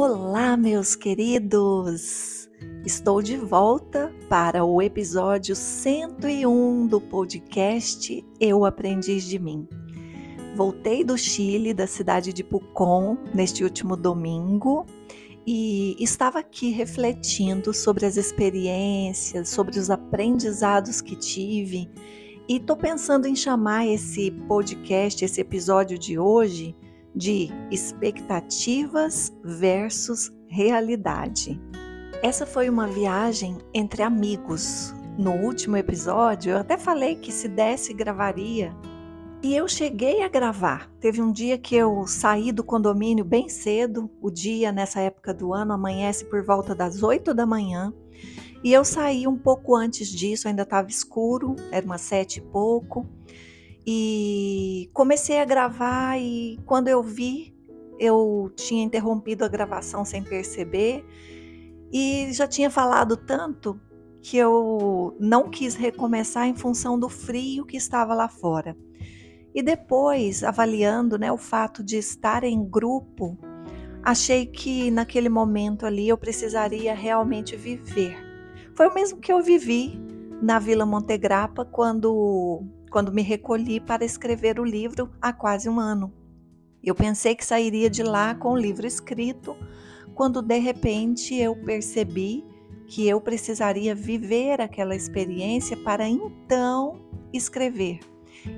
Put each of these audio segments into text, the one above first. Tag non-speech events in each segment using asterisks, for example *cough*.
Olá, meus queridos! Estou de volta para o episódio 101 do podcast Eu Aprendiz de Mim. Voltei do Chile, da cidade de Pucón, neste último domingo e estava aqui refletindo sobre as experiências, sobre os aprendizados que tive e estou pensando em chamar esse podcast, esse episódio de hoje de expectativas versus realidade. Essa foi uma viagem entre amigos. No último episódio, eu até falei que se desse, gravaria. E eu cheguei a gravar. Teve um dia que eu saí do condomínio bem cedo. O dia, nessa época do ano, amanhece por volta das 8 da manhã. E eu saí um pouco antes disso, ainda estava escuro, era umas sete e pouco. E comecei a gravar e quando eu vi, eu tinha interrompido a gravação sem perceber e já tinha falado tanto que eu não quis recomeçar em função do frio que estava lá fora. E depois, avaliando né, o fato de estar em grupo, achei que naquele momento ali eu precisaria realmente viver. Foi o mesmo que eu vivi na Vila Montegrappa quando quando me recolhi para escrever o livro há quase um ano. Eu pensei que sairia de lá com o livro escrito, quando de repente eu percebi que eu precisaria viver aquela experiência para então escrever.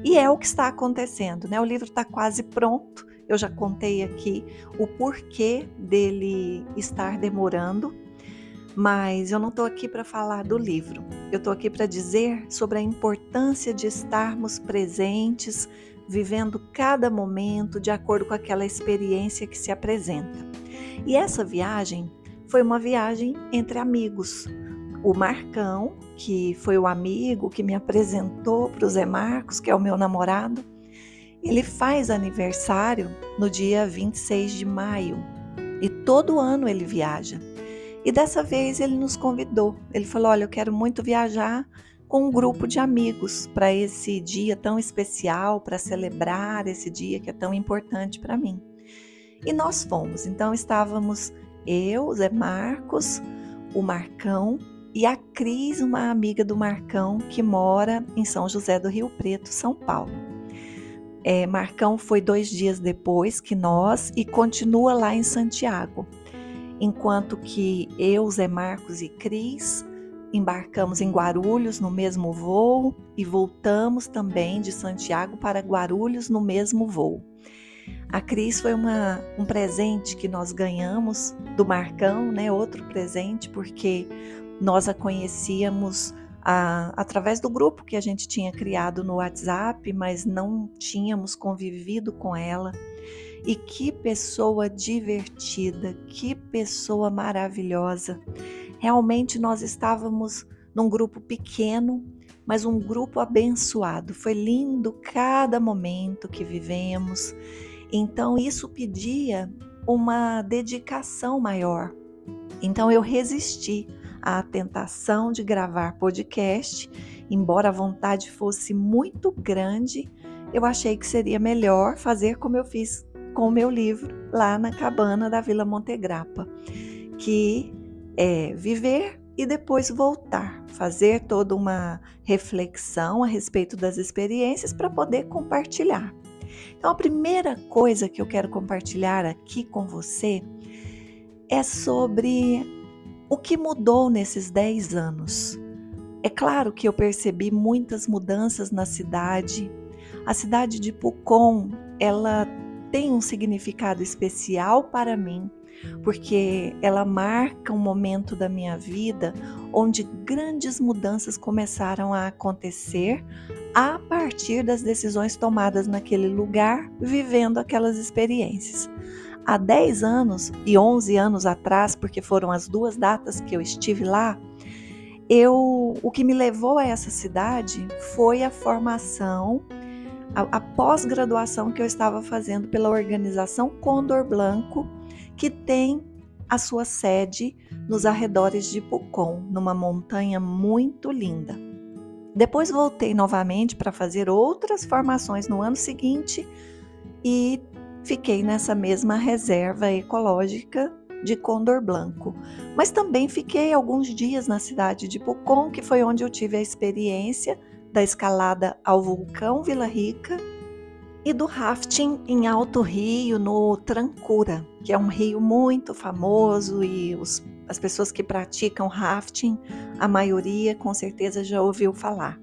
E é o que está acontecendo, né? O livro está quase pronto. Eu já contei aqui o porquê dele estar demorando mas eu não estou aqui para falar do livro. Eu estou aqui para dizer sobre a importância de estarmos presentes, vivendo cada momento de acordo com aquela experiência que se apresenta. E essa viagem foi uma viagem entre amigos. O Marcão, que foi o amigo que me apresentou para o Zé Marcos, que é o meu namorado, ele faz aniversário no dia 26 de maio e todo ano ele viaja. E dessa vez ele nos convidou. Ele falou: Olha, eu quero muito viajar com um grupo de amigos para esse dia tão especial, para celebrar esse dia que é tão importante para mim. E nós fomos. Então estávamos eu, Zé Marcos, o Marcão e a Cris, uma amiga do Marcão que mora em São José do Rio Preto, São Paulo. É, Marcão foi dois dias depois que nós e continua lá em Santiago enquanto que eu, Zé Marcos e Cris embarcamos em Guarulhos no mesmo voo e voltamos também de Santiago para Guarulhos no mesmo voo. A Cris foi uma, um presente que nós ganhamos do Marcão, né? Outro presente, porque nós a conhecíamos a, através do grupo que a gente tinha criado no WhatsApp, mas não tínhamos convivido com ela. E que pessoa divertida, que pessoa maravilhosa. Realmente nós estávamos num grupo pequeno, mas um grupo abençoado. Foi lindo cada momento que vivemos. Então isso pedia uma dedicação maior. Então eu resisti à tentação de gravar podcast, embora a vontade fosse muito grande, eu achei que seria melhor fazer como eu fiz com o meu livro lá na cabana da Vila Montegrappa, que é viver e depois voltar, fazer toda uma reflexão a respeito das experiências para poder compartilhar. Então, a primeira coisa que eu quero compartilhar aqui com você é sobre o que mudou nesses 10 anos. É claro que eu percebi muitas mudanças na cidade. A cidade de Pucón, ela tem um significado especial para mim, porque ela marca um momento da minha vida onde grandes mudanças começaram a acontecer a partir das decisões tomadas naquele lugar, vivendo aquelas experiências. Há 10 anos e 11 anos atrás, porque foram as duas datas que eu estive lá, eu, o que me levou a essa cidade foi a formação a, a pós-graduação que eu estava fazendo pela organização Condor Blanco, que tem a sua sede nos arredores de Pucón, numa montanha muito linda. Depois voltei novamente para fazer outras formações no ano seguinte e fiquei nessa mesma reserva ecológica de Condor Blanco. Mas também fiquei alguns dias na cidade de Pucon, que foi onde eu tive a experiência da escalada ao vulcão Vila Rica e do rafting em Alto Rio, no Trancura, que é um rio muito famoso e os, as pessoas que praticam rafting, a maioria com certeza já ouviu falar.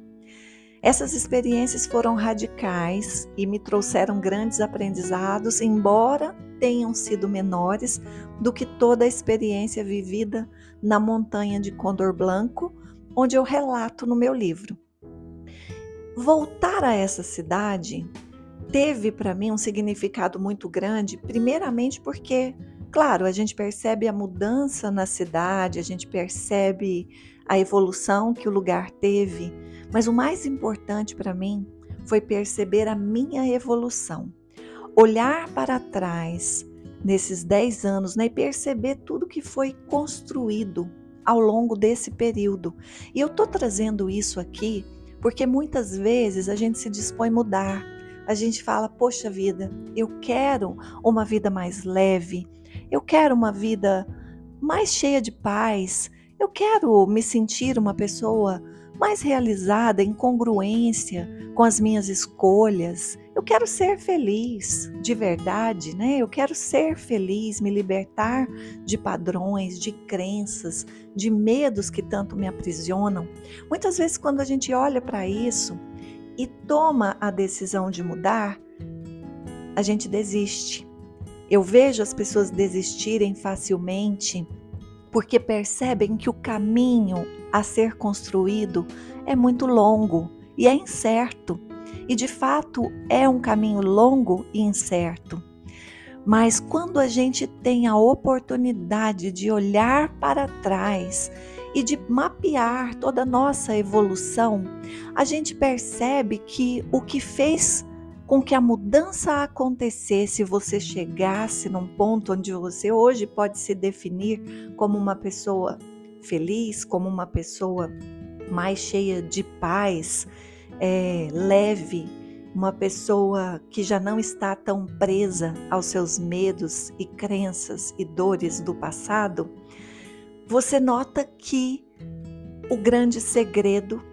Essas experiências foram radicais e me trouxeram grandes aprendizados, embora tenham sido menores do que toda a experiência vivida na montanha de Condor Blanco, onde eu relato no meu livro. Voltar a essa cidade teve para mim um significado muito grande, primeiramente porque, claro, a gente percebe a mudança na cidade, a gente percebe a evolução que o lugar teve, mas o mais importante para mim foi perceber a minha evolução. Olhar para trás nesses 10 anos né, e perceber tudo que foi construído ao longo desse período. E eu estou trazendo isso aqui porque muitas vezes a gente se dispõe a mudar, a gente fala: Poxa vida, eu quero uma vida mais leve, eu quero uma vida mais cheia de paz, eu quero me sentir uma pessoa mais realizada em congruência com as minhas escolhas. Eu quero ser feliz, de verdade, né? Eu quero ser feliz, me libertar de padrões, de crenças, de medos que tanto me aprisionam. Muitas vezes, quando a gente olha para isso, e toma a decisão de mudar, a gente desiste. Eu vejo as pessoas desistirem facilmente porque percebem que o caminho a ser construído é muito longo e é incerto. E de fato é um caminho longo e incerto. Mas quando a gente tem a oportunidade de olhar para trás e de mapear toda a nossa evolução, a gente percebe que o que fez com que a mudança acontecesse, você chegasse num ponto onde você hoje pode se definir como uma pessoa feliz, como uma pessoa mais cheia de paz, é, leve, uma pessoa que já não está tão presa aos seus medos e crenças e dores do passado, você nota que o grande segredo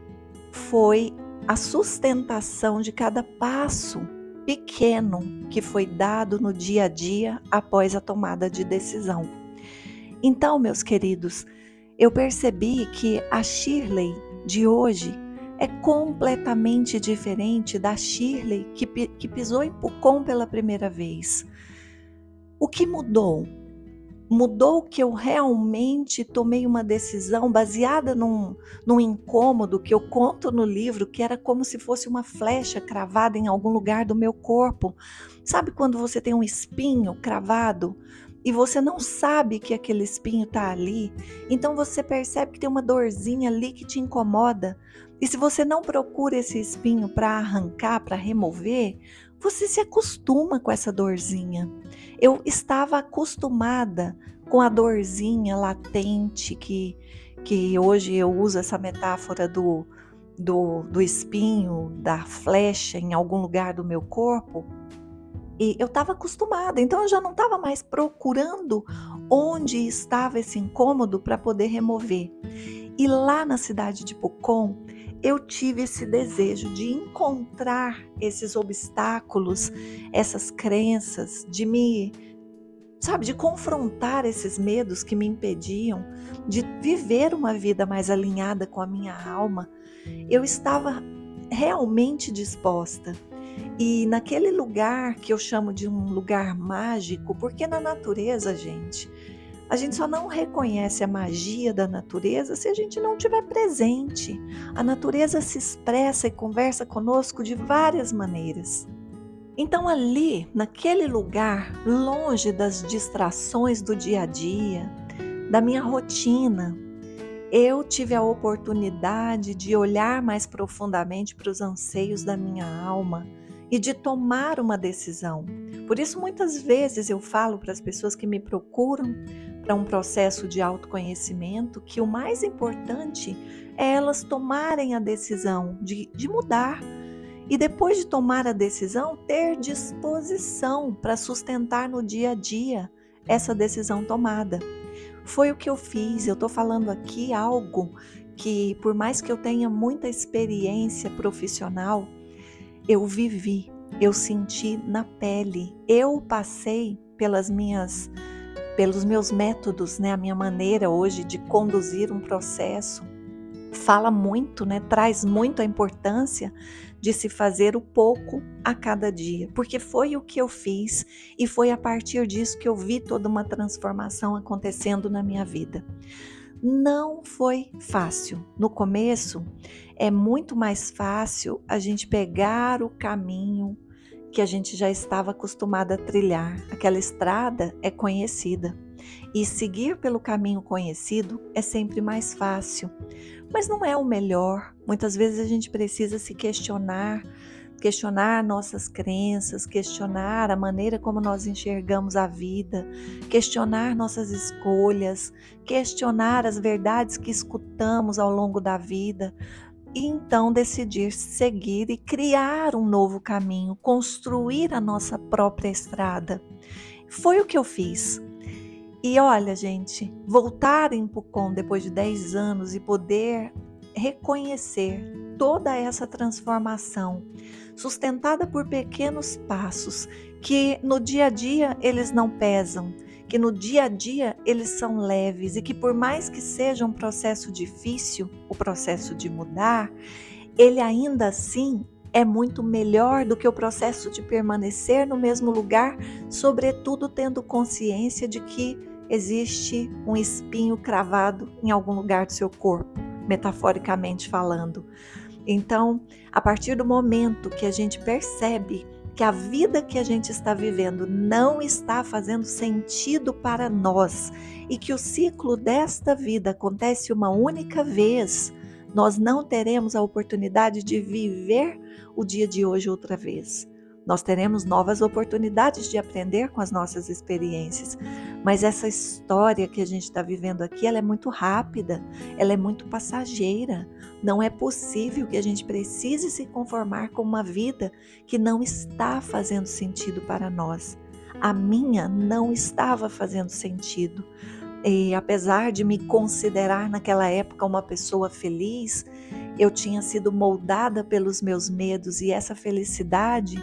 foi a sustentação de cada passo pequeno que foi dado no dia a dia após a tomada de decisão. Então, meus queridos, eu percebi que a Shirley de hoje é completamente diferente da Shirley que, que pisou em Pucon pela primeira vez. O que mudou? mudou que eu realmente tomei uma decisão baseada num, num incômodo que eu conto no livro, que era como se fosse uma flecha cravada em algum lugar do meu corpo. Sabe quando você tem um espinho cravado? E você não sabe que aquele espinho está ali, então você percebe que tem uma dorzinha ali que te incomoda. E se você não procura esse espinho para arrancar, para remover, você se acostuma com essa dorzinha. Eu estava acostumada com a dorzinha latente que, que hoje eu uso essa metáfora do, do, do espinho, da flecha em algum lugar do meu corpo. E eu estava acostumada, então eu já não estava mais procurando onde estava esse incômodo para poder remover. E lá na cidade de Pucon, eu tive esse desejo de encontrar esses obstáculos, essas crenças, de me, sabe, de confrontar esses medos que me impediam de viver uma vida mais alinhada com a minha alma. Eu estava realmente disposta. E naquele lugar que eu chamo de um lugar mágico, porque na natureza, gente, a gente só não reconhece a magia da natureza se a gente não estiver presente. A natureza se expressa e conversa conosco de várias maneiras. Então, ali, naquele lugar, longe das distrações do dia a dia, da minha rotina, eu tive a oportunidade de olhar mais profundamente para os anseios da minha alma e de tomar uma decisão. Por isso, muitas vezes eu falo para as pessoas que me procuram para um processo de autoconhecimento que o mais importante é elas tomarem a decisão de, de mudar. E depois de tomar a decisão, ter disposição para sustentar no dia a dia essa decisão tomada. Foi o que eu fiz. Eu estou falando aqui algo que, por mais que eu tenha muita experiência profissional, eu vivi, eu senti na pele, eu passei pelas minhas pelos meus métodos, né, a minha maneira hoje de conduzir um processo fala muito, né, traz muito a importância de se fazer o pouco a cada dia, porque foi o que eu fiz e foi a partir disso que eu vi toda uma transformação acontecendo na minha vida. Não foi fácil. No começo, é muito mais fácil a gente pegar o caminho que a gente já estava acostumada a trilhar. Aquela estrada é conhecida. E seguir pelo caminho conhecido é sempre mais fácil, mas não é o melhor. Muitas vezes a gente precisa se questionar, questionar nossas crenças, questionar a maneira como nós enxergamos a vida, questionar nossas escolhas, questionar as verdades que escutamos ao longo da vida. E então decidir seguir e criar um novo caminho, construir a nossa própria estrada. Foi o que eu fiz. E olha, gente, voltar em Pucon depois de 10 anos e poder reconhecer toda essa transformação, sustentada por pequenos passos, que no dia a dia eles não pesam, que no dia a dia eles são leves e que por mais que seja um processo difícil, o processo de mudar, ele ainda assim é muito melhor do que o processo de permanecer no mesmo lugar, sobretudo tendo consciência de que existe um espinho cravado em algum lugar do seu corpo, metaforicamente falando. Então, a partir do momento que a gente percebe que a vida que a gente está vivendo não está fazendo sentido para nós e que o ciclo desta vida acontece uma única vez, nós não teremos a oportunidade de viver o dia de hoje outra vez. Nós teremos novas oportunidades de aprender com as nossas experiências, mas essa história que a gente está vivendo aqui, ela é muito rápida, ela é muito passageira. Não é possível que a gente precise se conformar com uma vida que não está fazendo sentido para nós. A minha não estava fazendo sentido. E apesar de me considerar naquela época uma pessoa feliz, eu tinha sido moldada pelos meus medos e essa felicidade,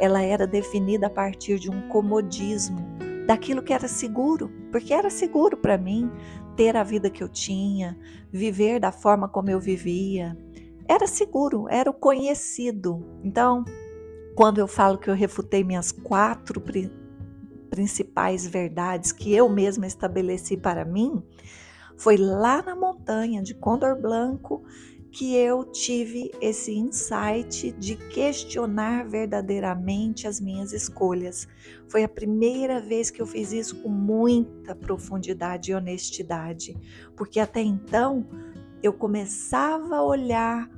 ela era definida a partir de um comodismo, daquilo que era seguro, porque era seguro para mim ter a vida que eu tinha, viver da forma como eu vivia. Era seguro, era o conhecido. Então, quando eu falo que eu refutei minhas quatro principais verdades que eu mesma estabeleci para mim, foi lá na montanha de Condor Blanco que eu tive esse insight de questionar verdadeiramente as minhas escolhas. Foi a primeira vez que eu fiz isso com muita profundidade e honestidade, porque até então eu começava a olhar,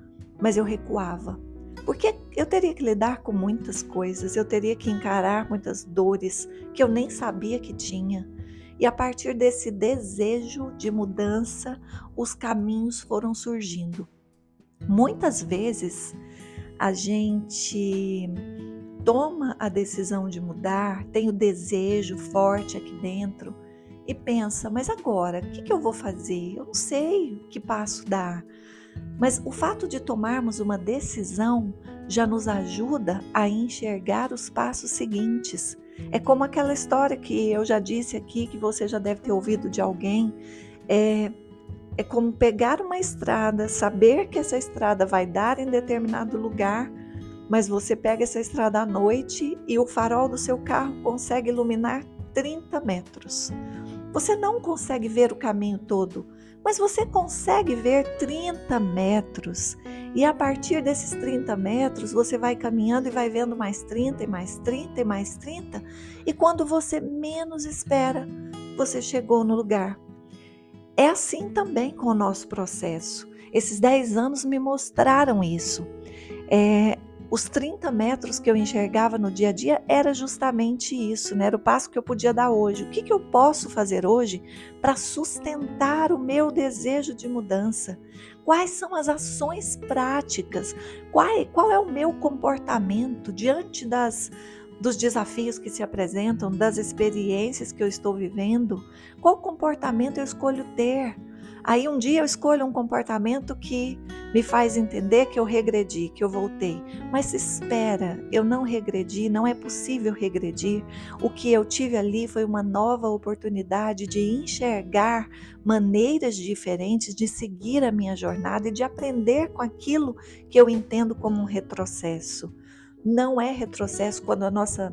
mas eu recuava. Porque eu teria que lidar com muitas coisas, eu teria que encarar muitas dores que eu nem sabia que tinha. E a partir desse desejo de mudança, os caminhos foram surgindo. Muitas vezes a gente toma a decisão de mudar, tem o desejo forte aqui dentro e pensa: mas agora, o que, que eu vou fazer? Eu não sei que passo dar. Mas o fato de tomarmos uma decisão já nos ajuda a enxergar os passos seguintes. É como aquela história que eu já disse aqui, que você já deve ter ouvido de alguém. É, é como pegar uma estrada, saber que essa estrada vai dar em determinado lugar, mas você pega essa estrada à noite e o farol do seu carro consegue iluminar 30 metros. Você não consegue ver o caminho todo, mas você consegue ver 30 metros. E a partir desses 30 metros, você vai caminhando e vai vendo mais 30 e mais 30 e mais 30. E quando você menos espera, você chegou no lugar. É assim também com o nosso processo. Esses 10 anos me mostraram isso. É, os 30 metros que eu enxergava no dia a dia era justamente isso, né? Era o passo que eu podia dar hoje. O que, que eu posso fazer hoje para sustentar o meu desejo de mudança? Quais são as ações práticas? Qual, qual é o meu comportamento diante das dos desafios que se apresentam, das experiências que eu estou vivendo, qual comportamento eu escolho ter. Aí um dia eu escolho um comportamento que me faz entender que eu regredi, que eu voltei. Mas espera, eu não regredi, não é possível regredir. O que eu tive ali foi uma nova oportunidade de enxergar maneiras diferentes de seguir a minha jornada e de aprender com aquilo que eu entendo como um retrocesso. Não é retrocesso quando a nossa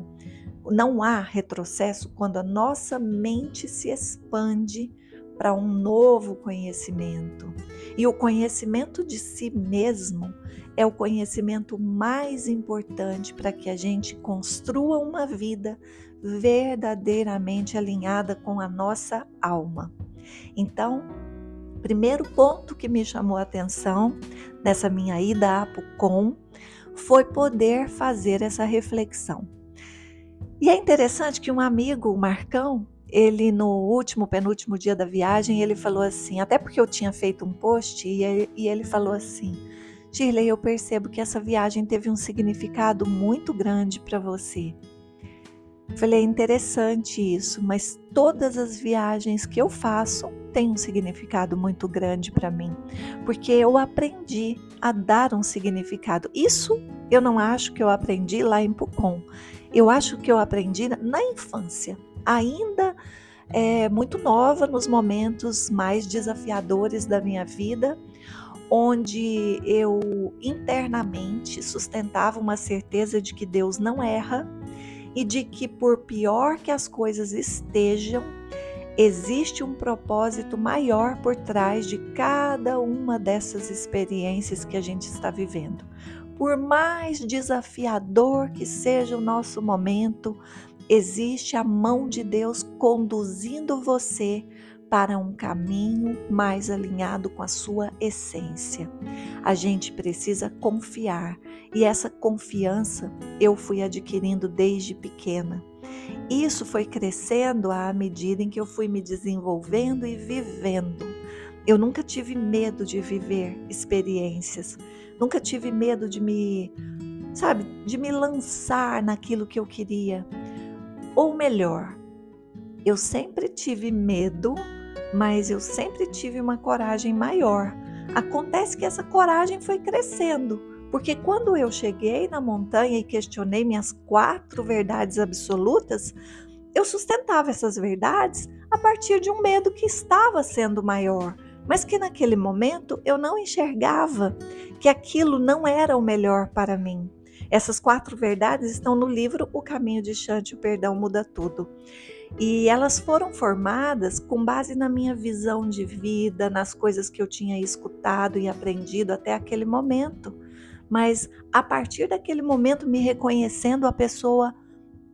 não há retrocesso quando a nossa mente se expande para um novo conhecimento. E o conhecimento de si mesmo é o conhecimento mais importante para que a gente construa uma vida verdadeiramente alinhada com a nossa alma. Então, primeiro ponto que me chamou a atenção nessa minha ida a Pucon foi poder fazer essa reflexão. E é interessante que um amigo, o Marcão, ele no último, penúltimo dia da viagem, ele falou assim, até porque eu tinha feito um post, e ele, falou assim, Shirley, eu percebo que essa viagem teve um significado muito grande para você. Falei, é interessante isso, mas todas as viagens que eu faço têm um significado muito grande para mim, porque eu aprendi a dar um significado. Isso eu não acho que eu aprendi lá em Pucon. Eu acho que eu aprendi na infância ainda é, muito nova nos momentos mais desafiadores da minha vida, onde eu internamente sustentava uma certeza de que Deus não erra e de que, por pior que as coisas estejam, existe um propósito maior por trás de cada uma dessas experiências que a gente está vivendo. Por mais desafiador que seja o nosso momento, existe a mão de Deus conduzindo você para um caminho mais alinhado com a sua essência. A gente precisa confiar e essa confiança eu fui adquirindo desde pequena. Isso foi crescendo à medida em que eu fui me desenvolvendo e vivendo. Eu nunca tive medo de viver experiências, nunca tive medo de me, sabe, de me lançar naquilo que eu queria. Ou melhor, eu sempre tive medo, mas eu sempre tive uma coragem maior. Acontece que essa coragem foi crescendo, porque quando eu cheguei na montanha e questionei minhas quatro verdades absolutas, eu sustentava essas verdades a partir de um medo que estava sendo maior, mas que naquele momento eu não enxergava que aquilo não era o melhor para mim. Essas quatro verdades estão no livro O Caminho de Chante, o Perdão Muda Tudo. E elas foram formadas com base na minha visão de vida, nas coisas que eu tinha escutado e aprendido até aquele momento. Mas a partir daquele momento, me reconhecendo a pessoa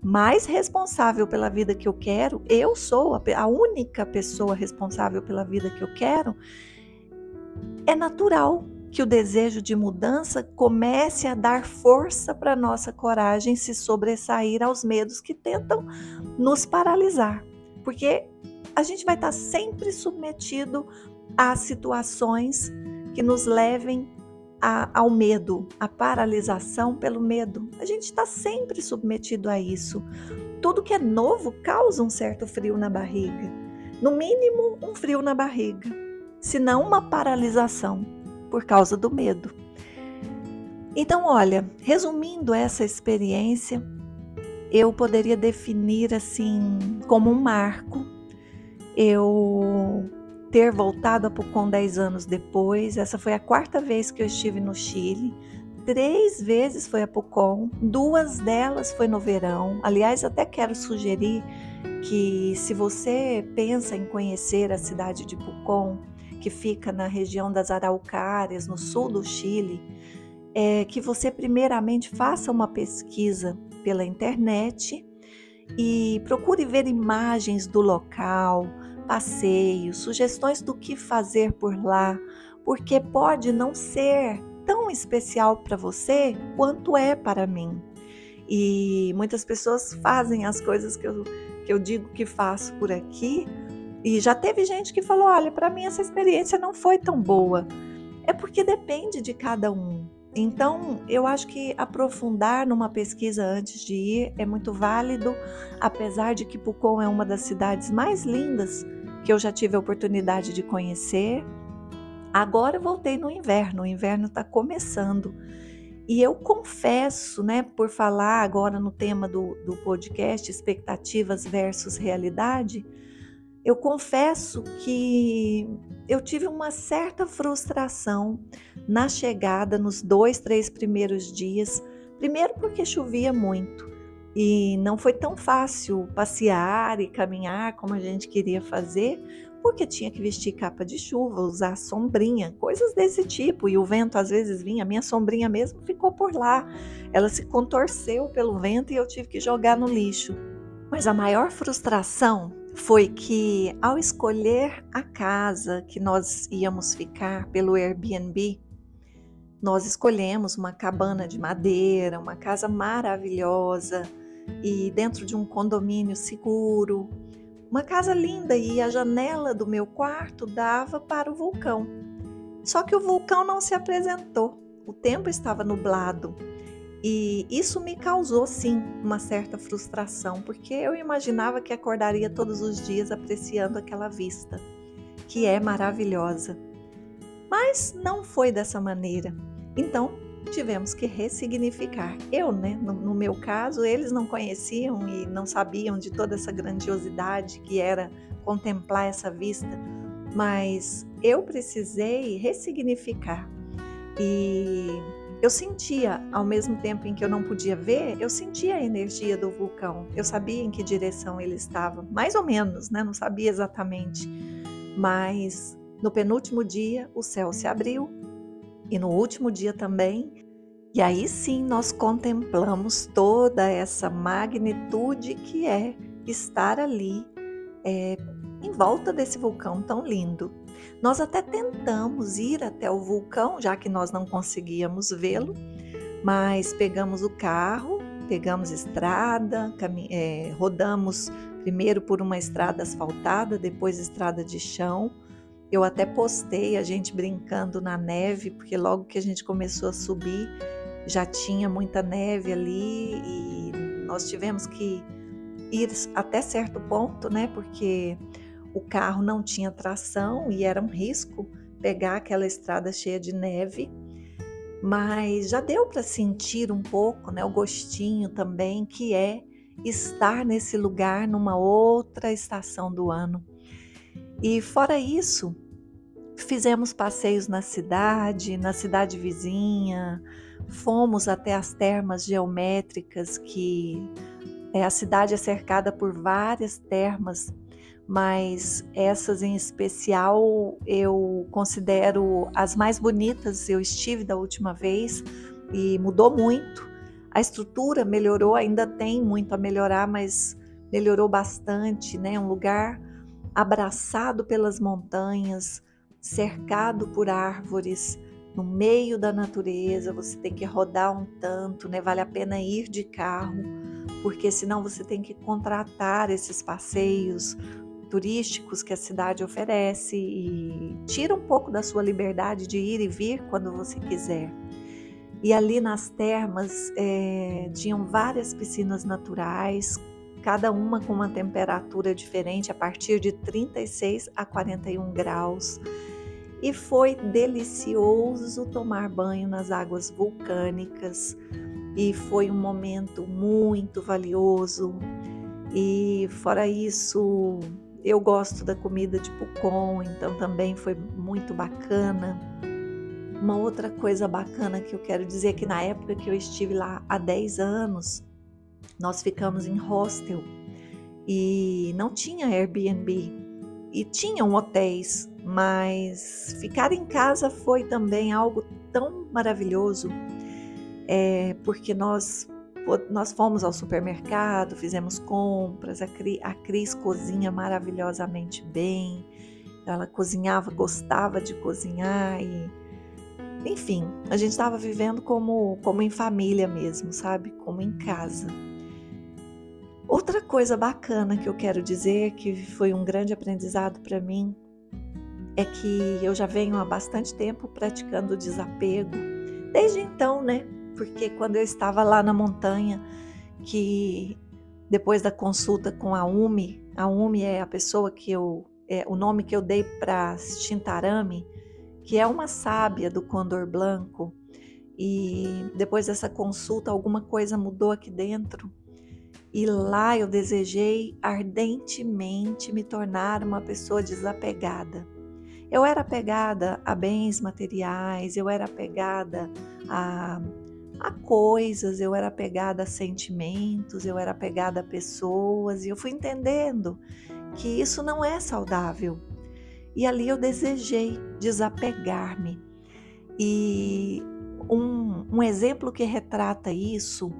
mais responsável pela vida que eu quero, eu sou a única pessoa responsável pela vida que eu quero, é natural que o desejo de mudança comece a dar força para nossa coragem se sobressair aos medos que tentam nos paralisar. Porque a gente vai estar sempre submetido a situações que nos levem a, ao medo, à paralisação pelo medo. A gente está sempre submetido a isso. Tudo que é novo causa um certo frio na barriga. No mínimo, um frio na barriga, se não uma paralisação por causa do medo. Então, olha, resumindo essa experiência, eu poderia definir assim como um marco. Eu ter voltado a Pucon 10 anos depois, essa foi a quarta vez que eu estive no Chile. Três vezes foi a Pucon, duas delas foi no verão. Aliás, até quero sugerir que se você pensa em conhecer a cidade de Pucon, que fica na região das Araucárias, no sul do Chile, é que você primeiramente faça uma pesquisa pela internet e procure ver imagens do local, passeios, sugestões do que fazer por lá, porque pode não ser tão especial para você quanto é para mim. E muitas pessoas fazem as coisas que eu, que eu digo que faço por aqui, e já teve gente que falou: olha, para mim essa experiência não foi tão boa. É porque depende de cada um. Então, eu acho que aprofundar numa pesquisa antes de ir é muito válido, apesar de que Pucon é uma das cidades mais lindas que eu já tive a oportunidade de conhecer. Agora voltei no inverno, o inverno está começando. E eu confesso, né, por falar agora no tema do, do podcast, expectativas versus realidade, eu confesso que eu tive uma certa frustração na chegada, nos dois, três primeiros dias. Primeiro, porque chovia muito e não foi tão fácil passear e caminhar como a gente queria fazer, porque tinha que vestir capa de chuva, usar sombrinha, coisas desse tipo. E o vento às vezes vinha, a minha sombrinha mesmo ficou por lá. Ela se contorceu pelo vento e eu tive que jogar no lixo. Mas a maior frustração foi que ao escolher a casa que nós íamos ficar pelo Airbnb, nós escolhemos uma cabana de madeira, uma casa maravilhosa e dentro de um condomínio seguro, uma casa linda e a janela do meu quarto dava para o vulcão. Só que o vulcão não se apresentou. O tempo estava nublado e isso me causou sim uma certa frustração, porque eu imaginava que acordaria todos os dias apreciando aquela vista, que é maravilhosa. Mas não foi dessa maneira. Então, tivemos que ressignificar. Eu, né, no, no, meu caso, eles não conheciam e não sabiam de toda essa grandiosidade que era contemplar essa vista, mas eu precisei ressignificar. E eu sentia, ao mesmo tempo em que eu não podia ver, eu sentia a energia do vulcão. Eu sabia em que direção ele estava, mais ou menos, né? Não sabia exatamente. Mas no penúltimo dia, o céu se abriu e no último dia também. E aí sim nós contemplamos toda essa magnitude que é estar ali é, em volta desse vulcão tão lindo. Nós até tentamos ir até o vulcão, já que nós não conseguíamos vê-lo, mas pegamos o carro, pegamos estrada, é, rodamos primeiro por uma estrada asfaltada, depois estrada de chão. Eu até postei a gente brincando na neve, porque logo que a gente começou a subir já tinha muita neve ali e nós tivemos que ir até certo ponto, né? Porque o carro não tinha tração e era um risco pegar aquela estrada cheia de neve, mas já deu para sentir um pouco, né, o gostinho também que é estar nesse lugar numa outra estação do ano. E fora isso, fizemos passeios na cidade, na cidade vizinha, fomos até as termas geométricas que é, a cidade é cercada por várias termas mas essas em especial eu considero as mais bonitas. Eu estive da última vez e mudou muito. A estrutura melhorou, ainda tem muito a melhorar, mas melhorou bastante, né? Um lugar abraçado pelas montanhas, cercado por árvores, no meio da natureza. Você tem que rodar um tanto, né? Vale a pena ir de carro, porque senão você tem que contratar esses passeios turísticos que a cidade oferece e tira um pouco da sua liberdade de ir e vir quando você quiser. E ali nas termas é, tinham várias piscinas naturais, cada uma com uma temperatura diferente, a partir de 36 a 41 graus. E foi delicioso tomar banho nas águas vulcânicas, e foi um momento muito valioso. E fora isso, eu gosto da comida de Pucon, então também foi muito bacana. Uma outra coisa bacana que eu quero dizer é que na época que eu estive lá há 10 anos, nós ficamos em hostel e não tinha Airbnb e tinham hotéis, mas ficar em casa foi também algo tão maravilhoso, é, porque nós nós fomos ao supermercado, fizemos compras, a a Cris cozinha maravilhosamente bem, ela cozinhava, gostava de cozinhar e enfim, a gente estava vivendo como, como em família mesmo, sabe? Como em casa. Outra coisa bacana que eu quero dizer, que foi um grande aprendizado para mim, é que eu já venho há bastante tempo praticando o desapego desde então, né? Porque quando eu estava lá na montanha, que depois da consulta com a Umi, a Umi é a pessoa que eu, é o nome que eu dei para Shintarami, que é uma sábia do Condor Blanco, e depois dessa consulta alguma coisa mudou aqui dentro. E lá eu desejei ardentemente me tornar uma pessoa desapegada. Eu era apegada a bens materiais, eu era apegada a, a coisas, eu era apegada a sentimentos, eu era apegada a pessoas, e eu fui entendendo que isso não é saudável. E ali eu desejei desapegar-me. E um, um exemplo que retrata isso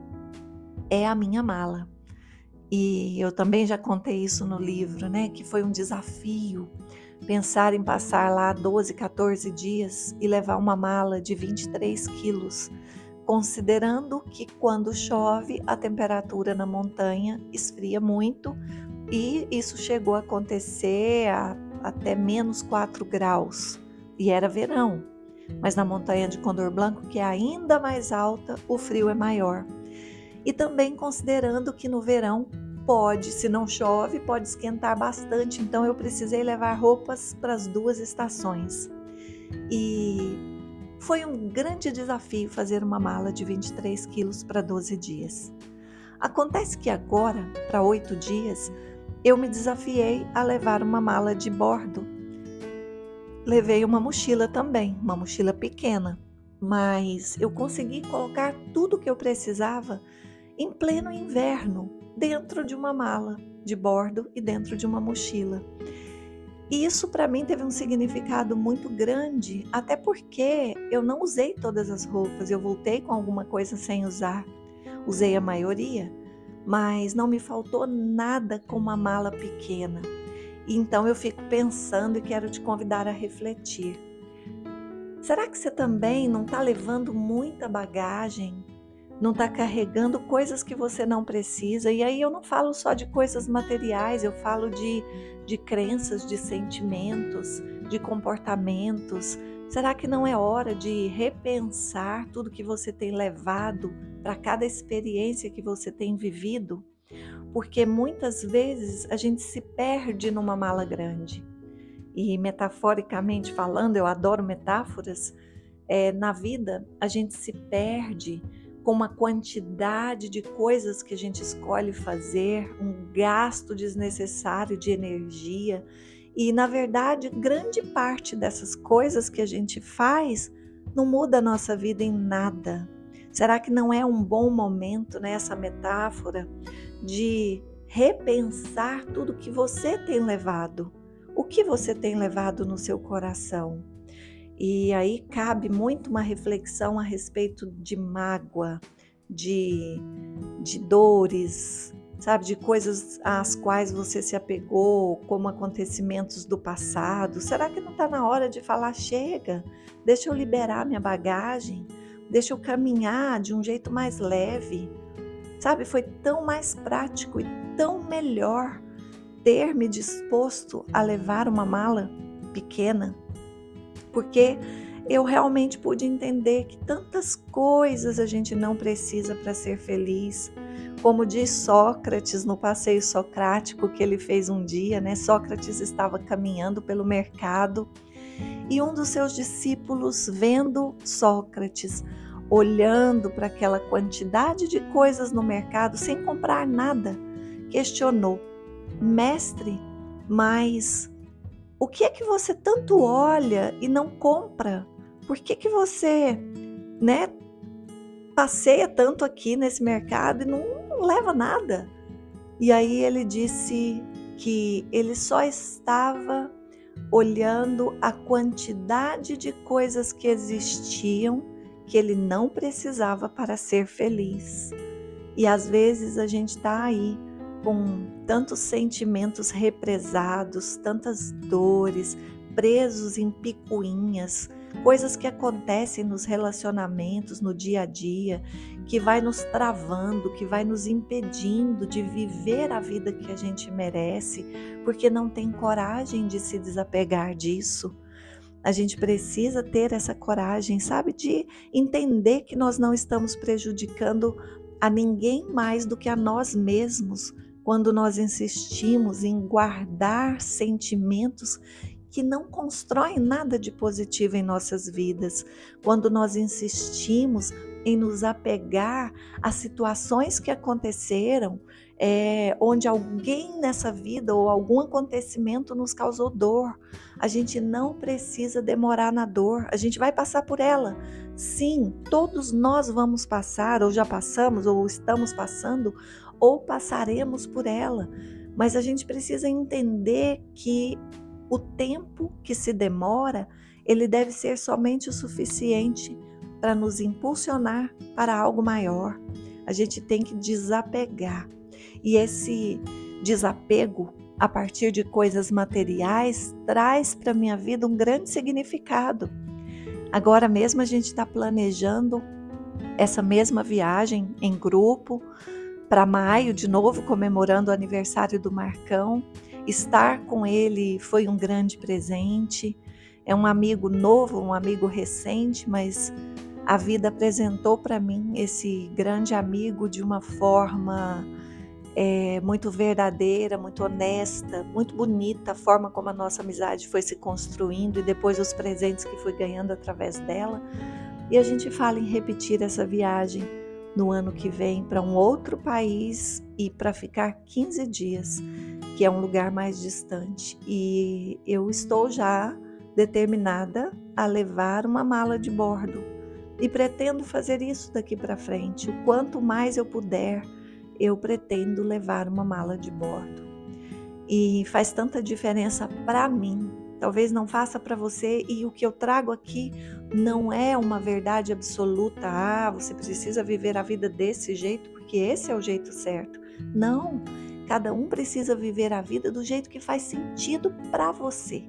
é a minha mala. E eu também já contei isso no livro, né? Que foi um desafio pensar em passar lá 12, 14 dias e levar uma mala de 23 quilos, considerando que quando chove a temperatura na montanha esfria muito e isso chegou a acontecer a, até menos 4 graus e era verão. Mas na montanha de Condor Blanco, que é ainda mais alta, o frio é maior. E também considerando que no verão Pode, se não chove, pode esquentar bastante, então eu precisei levar roupas para as duas estações. E foi um grande desafio fazer uma mala de 23 quilos para 12 dias. Acontece que agora, para oito dias, eu me desafiei a levar uma mala de bordo. Levei uma mochila também, uma mochila pequena, mas eu consegui colocar tudo que eu precisava em pleno inverno, dentro de uma mala de bordo e dentro de uma mochila. E isso para mim teve um significado muito grande, até porque eu não usei todas as roupas, eu voltei com alguma coisa sem usar. Usei a maioria, mas não me faltou nada com uma mala pequena. Então eu fico pensando e quero te convidar a refletir. Será que você também não está levando muita bagagem não está carregando coisas que você não precisa. E aí eu não falo só de coisas materiais, eu falo de, de crenças, de sentimentos, de comportamentos. Será que não é hora de repensar tudo que você tem levado para cada experiência que você tem vivido? Porque muitas vezes a gente se perde numa mala grande. E metaforicamente falando, eu adoro metáforas. É, na vida a gente se perde com uma quantidade de coisas que a gente escolhe fazer, um gasto desnecessário de energia. E, na verdade, grande parte dessas coisas que a gente faz não muda a nossa vida em nada. Será que não é um bom momento nessa né, metáfora de repensar tudo que você tem levado? O que você tem levado no seu coração? E aí cabe muito uma reflexão a respeito de mágoa, de, de dores, sabe, de coisas às quais você se apegou, como acontecimentos do passado. Será que não está na hora de falar chega? Deixa eu liberar minha bagagem, deixa eu caminhar de um jeito mais leve. Sabe, foi tão mais prático e tão melhor ter me disposto a levar uma mala pequena porque eu realmente pude entender que tantas coisas a gente não precisa para ser feliz. Como diz Sócrates no passeio socrático que ele fez um dia, né? Sócrates estava caminhando pelo mercado e um dos seus discípulos, vendo Sócrates, olhando para aquela quantidade de coisas no mercado sem comprar nada, questionou: Mestre, mas o que é que você tanto olha e não compra? Por que, que você, né, passeia tanto aqui nesse mercado e não, leva nada? E aí ele disse que ele só estava olhando a quantidade de coisas que existiam que ele não precisava para ser feliz. E às vezes a gente está aí com tantos sentimentos represados, tantas dores, presos em picuinhas, coisas que acontecem nos relacionamentos, no dia a dia, que vai nos travando, que vai nos impedindo de viver a vida que a gente merece, porque não tem coragem de se desapegar disso. A gente precisa ter essa coragem, sabe, de entender que nós não estamos prejudicando a ninguém mais do que a nós mesmos quando nós insistimos em guardar sentimentos que não constroem nada de positivo em nossas vidas, quando nós insistimos em nos apegar a situações que aconteceram, é, onde alguém nessa vida ou algum acontecimento nos causou dor. A gente não precisa demorar na dor, a gente vai passar por ela. Sim, todos nós vamos passar, ou já passamos, ou estamos passando, ou passaremos por ela. Mas a gente precisa entender que o tempo que se demora, ele deve ser somente o suficiente para nos impulsionar para algo maior. A gente tem que desapegar. E esse desapego a partir de coisas materiais traz para minha vida um grande significado. Agora mesmo a gente está planejando essa mesma viagem em grupo para maio, de novo comemorando o aniversário do Marcão. Estar com ele foi um grande presente. É um amigo novo, um amigo recente, mas a vida apresentou para mim esse grande amigo de uma forma é, muito verdadeira, muito honesta, muito bonita a forma como a nossa amizade foi se construindo e depois os presentes que fui ganhando através dela. E a gente fala em repetir essa viagem no ano que vem para um outro país e para ficar 15 dias, que é um lugar mais distante. E eu estou já determinada a levar uma mala de bordo e pretendo fazer isso daqui para frente. O quanto mais eu puder eu pretendo levar uma mala de bordo. E faz tanta diferença para mim. Talvez não faça para você, e o que eu trago aqui não é uma verdade absoluta. Ah, você precisa viver a vida desse jeito, porque esse é o jeito certo. Não, cada um precisa viver a vida do jeito que faz sentido para você.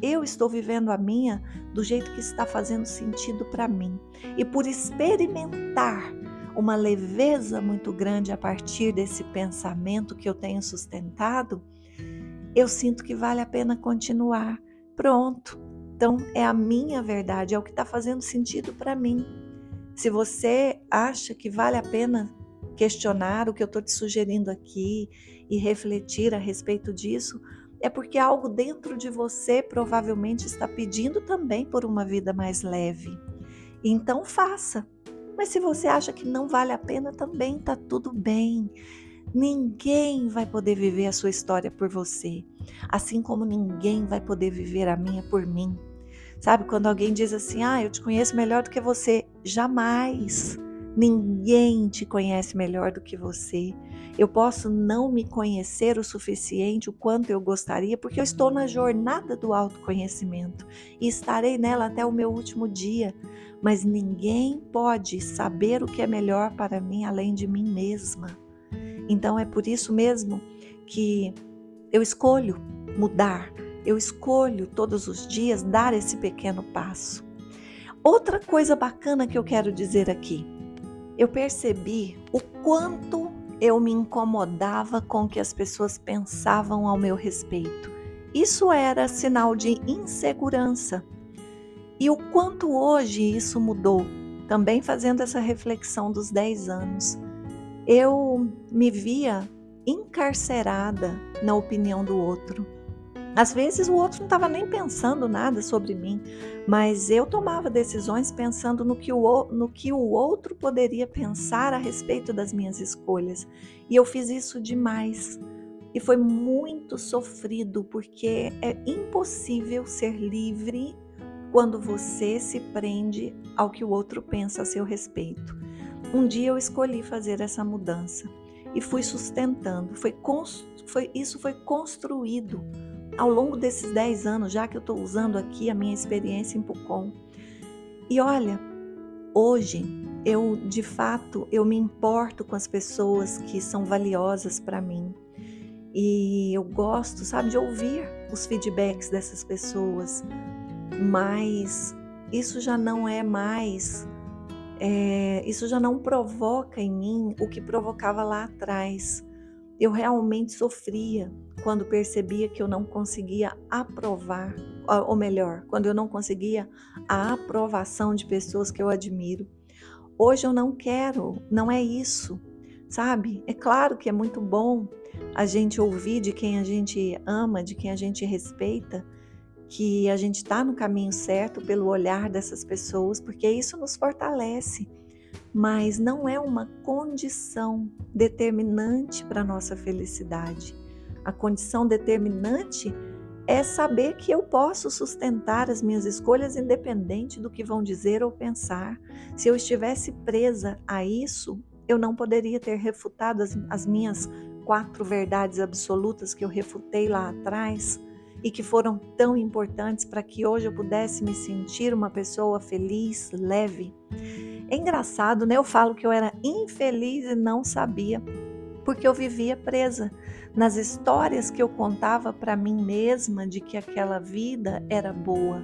Eu estou vivendo a minha do jeito que está fazendo sentido para mim. E por experimentar uma leveza muito grande a partir desse pensamento que eu tenho sustentado, eu sinto que vale a pena continuar. Pronto. Então é a minha verdade, é o que está fazendo sentido para mim. Se você acha que vale a pena questionar o que eu estou te sugerindo aqui e refletir a respeito disso, é porque algo dentro de você provavelmente está pedindo também por uma vida mais leve. Então faça. Mas se você acha que não vale a pena, também tá tudo bem. Ninguém vai poder viver a sua história por você, assim como ninguém vai poder viver a minha por mim. Sabe quando alguém diz assim: "Ah, eu te conheço melhor do que você"? Jamais. Ninguém te conhece melhor do que você. Eu posso não me conhecer o suficiente o quanto eu gostaria, porque eu estou na jornada do autoconhecimento e estarei nela até o meu último dia. Mas ninguém pode saber o que é melhor para mim além de mim mesma. Então é por isso mesmo que eu escolho mudar, eu escolho todos os dias dar esse pequeno passo. Outra coisa bacana que eu quero dizer aqui eu percebi o quanto eu me incomodava com o que as pessoas pensavam ao meu respeito. Isso era sinal de insegurança. E o quanto hoje isso mudou, também fazendo essa reflexão dos 10 anos. Eu me via encarcerada na opinião do outro. Às vezes o outro não estava nem pensando nada sobre mim, mas eu tomava decisões pensando no que, o, no que o outro poderia pensar a respeito das minhas escolhas. E eu fiz isso demais. E foi muito sofrido, porque é impossível ser livre quando você se prende ao que o outro pensa a seu respeito. Um dia eu escolhi fazer essa mudança e fui sustentando. Foi, foi isso foi construído ao longo desses 10 anos, já que eu estou usando aqui a minha experiência em Pucon. E olha, hoje eu de fato eu me importo com as pessoas que são valiosas para mim. E eu gosto, sabe, de ouvir os feedbacks dessas pessoas, mas isso já não é mais, é, isso já não provoca em mim o que provocava lá atrás. Eu realmente sofria quando percebia que eu não conseguia aprovar ou melhor, quando eu não conseguia a aprovação de pessoas que eu admiro. Hoje eu não quero, não é isso, sabe? É claro que é muito bom a gente ouvir de quem a gente ama, de quem a gente respeita, que a gente está no caminho certo pelo olhar dessas pessoas, porque isso nos fortalece. Mas não é uma condição determinante para a nossa felicidade. A condição determinante é saber que eu posso sustentar as minhas escolhas independente do que vão dizer ou pensar. Se eu estivesse presa a isso, eu não poderia ter refutado as, as minhas quatro verdades absolutas que eu refutei lá atrás e que foram tão importantes para que hoje eu pudesse me sentir uma pessoa feliz, leve. É engraçado, né? Eu falo que eu era infeliz e não sabia, porque eu vivia presa nas histórias que eu contava para mim mesma de que aquela vida era boa.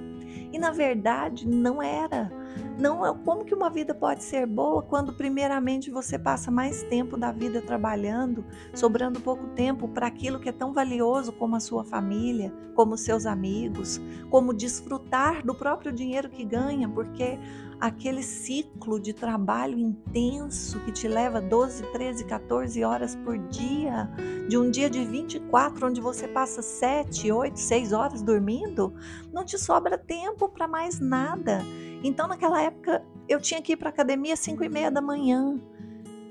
E na verdade não era. Não é como que uma vida pode ser boa quando primeiramente você passa mais tempo da vida trabalhando, sobrando pouco tempo para aquilo que é tão valioso como a sua família, como seus amigos, como desfrutar do próprio dinheiro que ganha, porque aquele ciclo de trabalho intenso que te leva 12, 13, 14 horas por dia, de um dia de 24 onde você passa 7, 8, 6 horas dormindo, não te sobra tempo para mais nada. Então, naquela época, eu tinha que ir para academia às 5 e meia da manhã.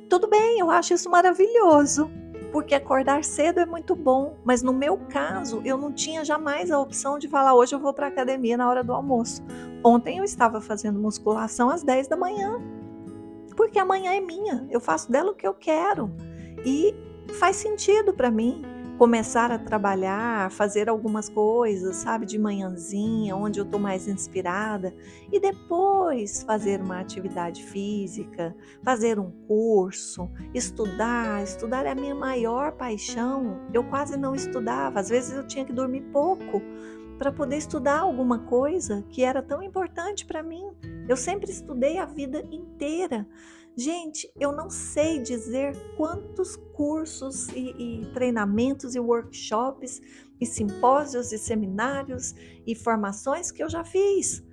Tudo bem, eu acho isso maravilhoso, porque acordar cedo é muito bom, mas no meu caso, eu não tinha jamais a opção de falar hoje eu vou para academia na hora do almoço. Ontem eu estava fazendo musculação às 10 da manhã, porque amanhã é minha, eu faço dela o que eu quero e faz sentido para mim começar a trabalhar, fazer algumas coisas, sabe, de manhãzinha, onde eu estou mais inspirada, e depois fazer uma atividade física, fazer um curso, estudar. Estudar é a minha maior paixão. Eu quase não estudava, às vezes eu tinha que dormir pouco para poder estudar alguma coisa que era tão importante para mim. Eu sempre estudei a vida inteira. Gente, eu não sei dizer quantos cursos e, e, treinamentos e workshops e simpósios e seminários e formações que eu já fiz.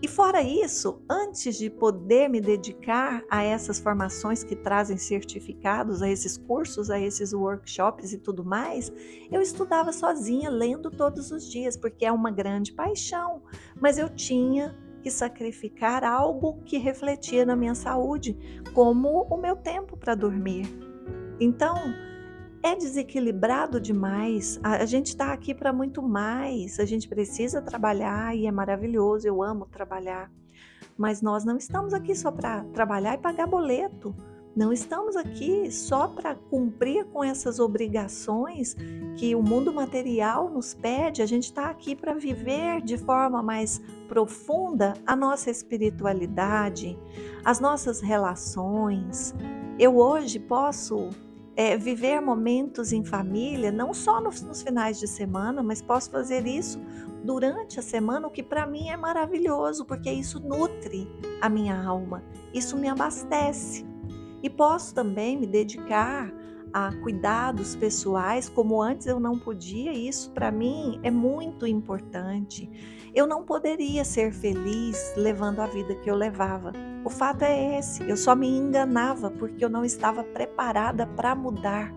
E fora isso, antes de poder me dedicar a essas formações que trazem certificados, a esses cursos, a esses workshops e tudo mais, eu estudava sozinha, lendo todos os dias, porque é uma grande paixão. Mas eu tinha que sacrificar algo que refletia na minha saúde, como o meu tempo para dormir. Então, é desequilibrado demais. A, gente está aqui para muito mais. A gente precisa trabalhar e é maravilhoso. Eu amo trabalhar. Mas nós não estamos aqui só para trabalhar e pagar boleto. Não estamos aqui só para cumprir com essas obrigações que o mundo material nos pede, a gente está aqui para viver de forma mais profunda a nossa espiritualidade, as nossas relações. Eu hoje posso é, viver momentos em família, não só nos, nos finais de semana, mas posso fazer isso durante a semana, o que para mim é maravilhoso, porque isso nutre a minha alma, isso me abastece. E posso também me dedicar a cuidados pessoais, como antes eu não podia, e isso para mim é muito importante. Eu não poderia ser feliz levando a vida que eu levava. O fato é esse, eu só me enganava porque eu não estava preparada para mudar.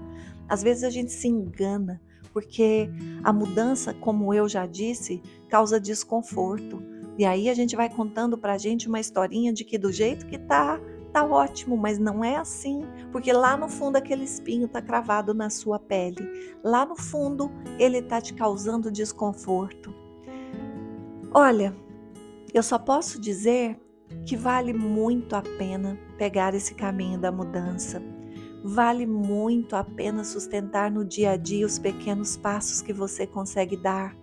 Às vezes a gente se engana, porque a mudança, como eu já disse, causa desconforto. E aí a gente vai contando para a gente uma historinha de que do jeito que tá, tá ótimo, mas não é assim, porque lá no fundo aquele espinho tá cravado na sua pele. Lá no fundo ele tá te causando desconforto. Olha, eu só posso dizer que vale muito a pena pegar esse caminho da mudança. Vale muito a pena sustentar no dia a dia os pequenos passos que você consegue dar.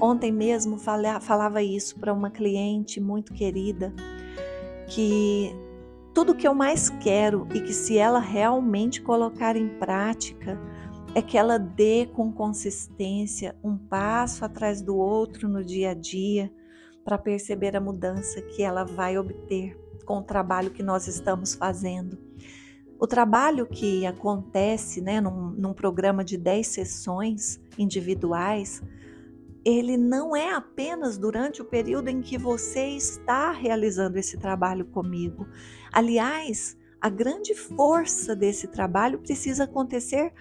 Ontem mesmo falava isso para uma cliente muito querida que tudo que eu mais quero e que se ela realmente colocar em prática, é que ela dê com consistência um passo atrás do outro no dia a dia para perceber a mudança que ela vai obter com o trabalho que nós estamos fazendo. O trabalho que acontece né, num, num programa de 10 sessões individuais ele não é apenas durante o período em que você está realizando esse trabalho comigo. Aliás, a grande força desse trabalho precisa acontecer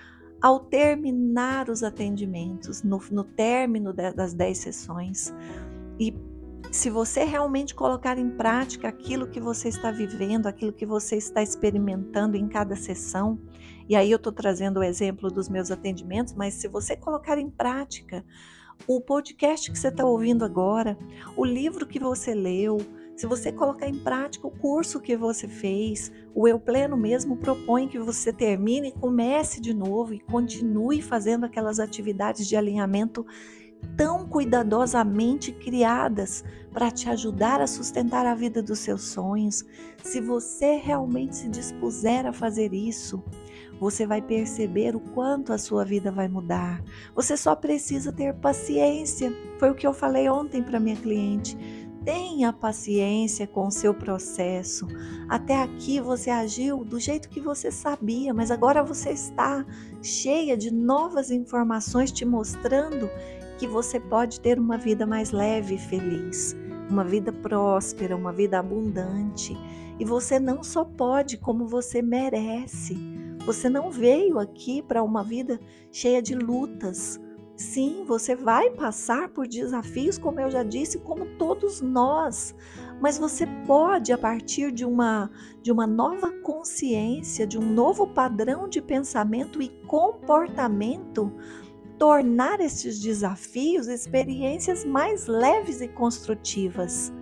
ao terminar os atendimentos, no, no término de, das 10 sessões. E se você realmente colocar em prática aquilo que você está vivendo, aquilo que você está experimentando em cada sessão, e aí eu estou trazendo o exemplo dos meus atendimentos, mas se você colocar em prática o podcast que você está ouvindo agora, o livro que você leu, se você colocar em prática o curso que você fez, o Eu Pleno mesmo propõe que você termine comece de novo e continue fazendo aquelas atividades de alinhamento tão cuidadosamente criadas para te ajudar a sustentar a vida dos seus sonhos. Se você realmente se dispuser a fazer isso, você vai perceber o quanto a sua vida vai mudar. Você só precisa ter paciência. Foi o que eu falei ontem para minha cliente. Tenha paciência com o seu processo. Até aqui você agiu do jeito que você sabia, mas agora você está cheia de novas informações te mostrando que você pode ter uma vida mais leve e feliz, uma vida próspera, uma vida abundante. E você não só pode, como você merece. Você não veio aqui para uma vida cheia de lutas. Sim, você vai passar por desafios, como eu já disse, como todos nós. Mas você pode, a partir de uma, de uma nova consciência, de um novo padrão de pensamento e comportamento, tornar esses desafios experiências mais leves e construtivas.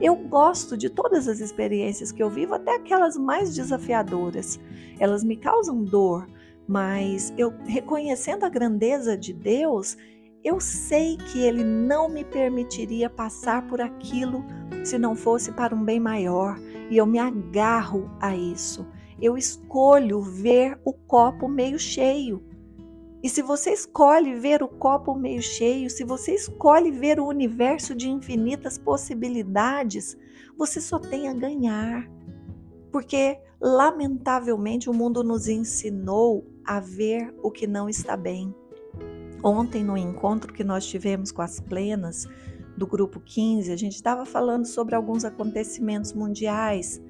Eu gosto de todas as experiências que eu vivo, até aquelas mais desafiadoras. Elas me causam dor, mas eu reconhecendo a grandeza de Deus, eu sei que Ele não me permitiria passar por aquilo se não fosse para um bem maior, e eu me agarro a isso. Eu escolho ver o copo meio cheio e se você escolhe ver o copo meio cheio, se você escolhe ver o universo de infinitas possibilidades, você só tem a ganhar. Porque, lamentavelmente, o mundo nos ensinou a ver o que não está bem. Ontem, no encontro que nós tivemos com as plenas do grupo 15, a gente estava falando sobre alguns acontecimentos mundiais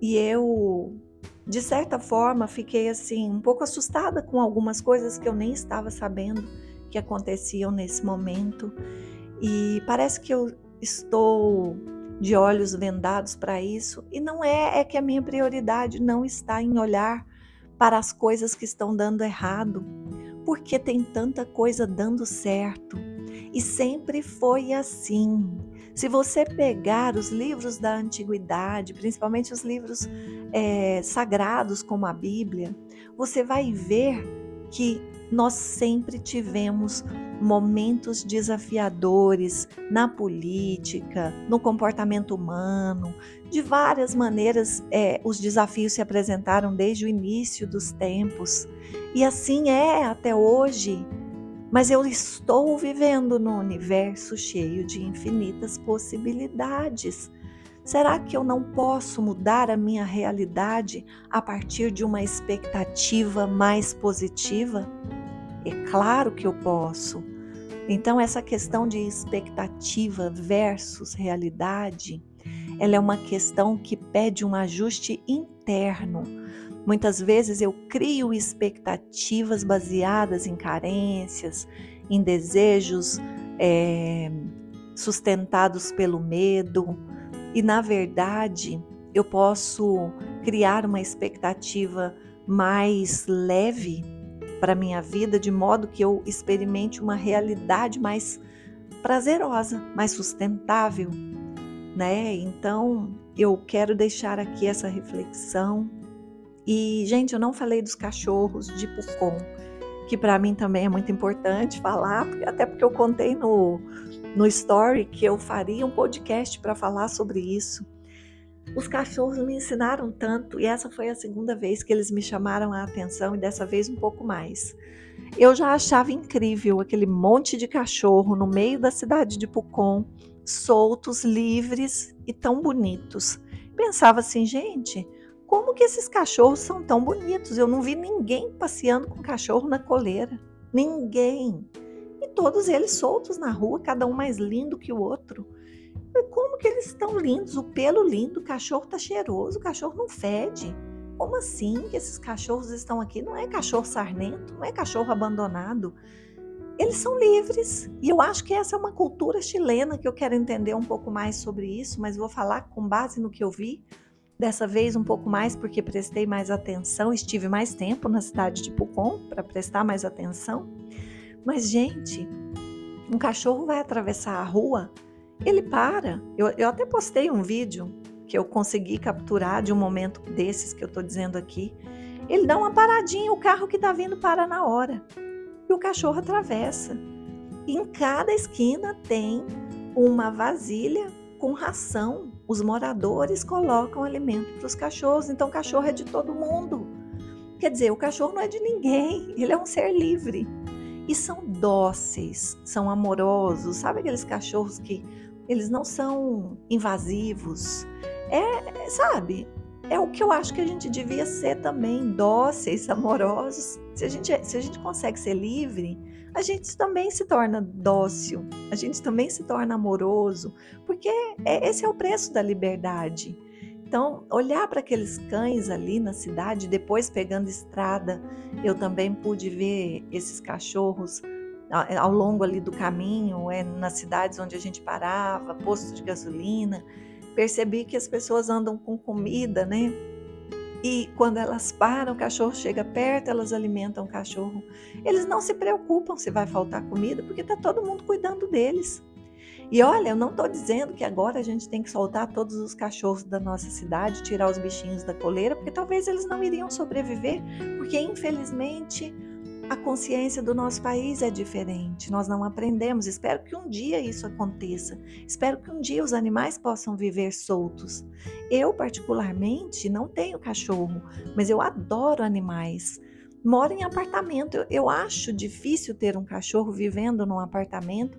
e eu de certa forma, fiquei assim um pouco assustada com algumas coisas que eu nem estava sabendo que aconteciam nesse momento. E parece que eu estou de olhos vendados para isso, e não é, é que a minha prioridade não está em olhar para as coisas que estão dando errado, porque tem tanta coisa dando certo. E sempre foi assim. Se você pegar os livros da antiguidade, principalmente os livros é, sagrados como a Bíblia, você vai ver que nós sempre tivemos momentos desafiadores na política, no comportamento humano, de várias maneiras é, os desafios se apresentaram desde o início dos tempos. E assim é até hoje mas eu estou vivendo num universo cheio de infinitas possibilidades. Será que eu não posso mudar a minha realidade a partir de uma expectativa mais positiva? É claro que eu posso. Então, essa questão de expectativa versus realidade, ela é uma questão que pede um ajuste interno Muitas vezes eu crio expectativas baseadas em carências, em desejos é, sustentados pelo medo, e na verdade eu posso criar uma expectativa mais leve para minha vida, de modo que eu experimente uma realidade mais prazerosa, mais sustentável, né? Então, eu quero deixar aqui essa reflexão e, gente, eu não falei dos cachorros de Pucon, que para mim também é muito importante falar, até porque eu contei no, no story que eu faria um podcast para falar sobre isso. Os cachorros me ensinaram tanto e essa foi a segunda vez que eles me chamaram a atenção e dessa vez um pouco mais. Eu já achava incrível aquele monte de cachorro no meio da cidade de Pucon, soltos, livres e tão bonitos. Pensava assim, gente, como que esses cachorros são tão bonitos? Eu não vi ninguém passeando com cachorro na coleira. Ninguém. E todos eles soltos na rua, cada um mais lindo que o outro. E como que eles estão lindos? O pelo lindo, o cachorro tá cheiroso, o cachorro não fede. Como assim que esses cachorros estão aqui? Não é cachorro sarnento, não é cachorro abandonado. Eles são livres. E eu acho que essa é uma cultura chilena que eu quero entender um pouco mais sobre isso, mas vou falar com base no que eu vi. Dessa vez um pouco mais porque prestei mais atenção, estive mais tempo na cidade de Pucon para prestar mais atenção. Mas, gente, um cachorro vai atravessar a rua, ele para. Eu, eu até postei um vídeo que eu consegui capturar de um momento desses que eu estou dizendo aqui. Ele dá uma paradinha, o carro que está vindo para na hora. E o cachorro atravessa. Em cada esquina tem uma vasilha com ração. Os moradores colocam alimento para os cachorros, então o cachorro é de todo mundo. Quer dizer, o cachorro não é de ninguém, ele é um ser livre. E são dóceis, são amorosos, sabe aqueles cachorros que eles não são invasivos, é, sabe, é o que eu acho que a gente devia ser também, dóceis, amorosos. Se a gente, se a gente consegue ser livre, a gente também se torna dócil, a gente também se torna amoroso, porque é, esse é o preço da liberdade. Então, olhar para aqueles cães ali na cidade, depois pegando estrada, eu também pude ver esses cachorros ao longo ali do caminho, é, nas cidades onde a gente parava, posto de gasolina percebi que as pessoas andam com comida, né? E quando elas param, o cachorro chega perto, elas alimentam o cachorro. Eles não se preocupam se vai faltar comida, porque está todo mundo cuidando deles. E olha, eu não estou dizendo que agora a gente tem que soltar todos os cachorros da nossa cidade, tirar os bichinhos da coleira, porque talvez eles não iriam sobreviver, porque infelizmente a consciência do nosso país é diferente, nós não aprendemos. Espero que um dia isso aconteça. Espero que um dia os animais possam viver soltos. Eu, particularmente, não tenho cachorro, mas eu adoro animais. Moro em apartamento. Eu, eu acho difícil ter um cachorro vivendo num apartamento,